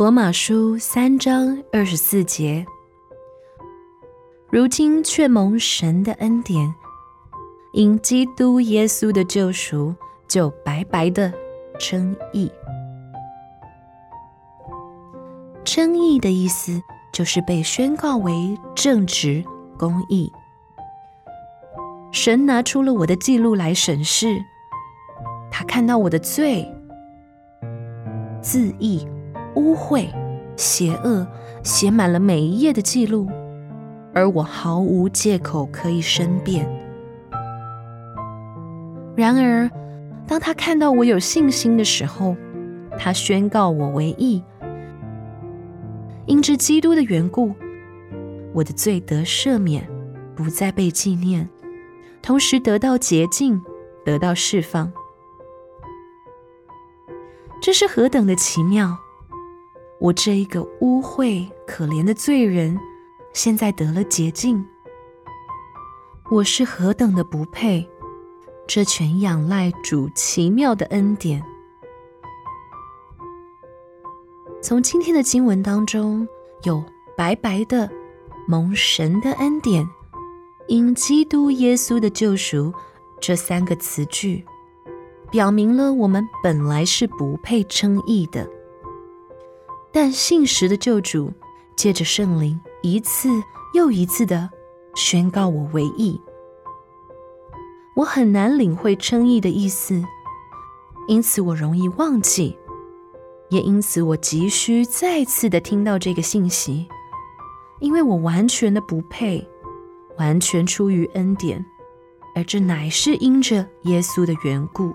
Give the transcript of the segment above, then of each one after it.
罗马书三章二十四节，如今却蒙神的恩典，因基督耶稣的救赎，就白白的称义。称义的意思就是被宣告为正直、公义。神拿出了我的记录来审视，他看到我的罪、自义。污秽、邪恶，写满了每一页的记录，而我毫无借口可以申辩。然而，当他看到我有信心的时候，他宣告我为义。因着基督的缘故，我的罪得赦免，不再被纪念，同时得到洁净，得到释放。这是何等的奇妙！我这一个污秽可怜的罪人，现在得了洁净。我是何等的不配，这全仰赖主奇妙的恩典。从今天的经文当中，有白白的蒙神的恩典，因基督耶稣的救赎这三个词句，表明了我们本来是不配称义的。但信实的救主借着圣灵一次又一次的宣告我为义，我很难领会称义的意思，因此我容易忘记，也因此我急需再次的听到这个信息，因为我完全的不配，完全出于恩典，而这乃是因着耶稣的缘故。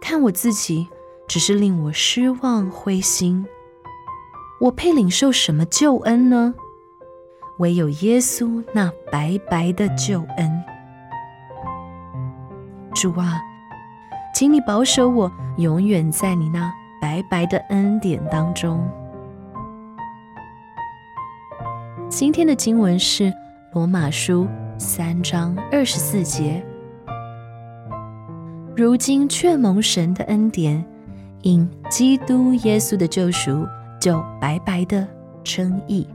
看我自己。只是令我失望灰心。我配领受什么救恩呢？唯有耶稣那白白的救恩。主啊，请你保守我，永远在你那白白的恩典当中。今天的经文是罗马书三章二十四节。如今却蒙神的恩典。因基督耶稣的救赎，就白白的称义。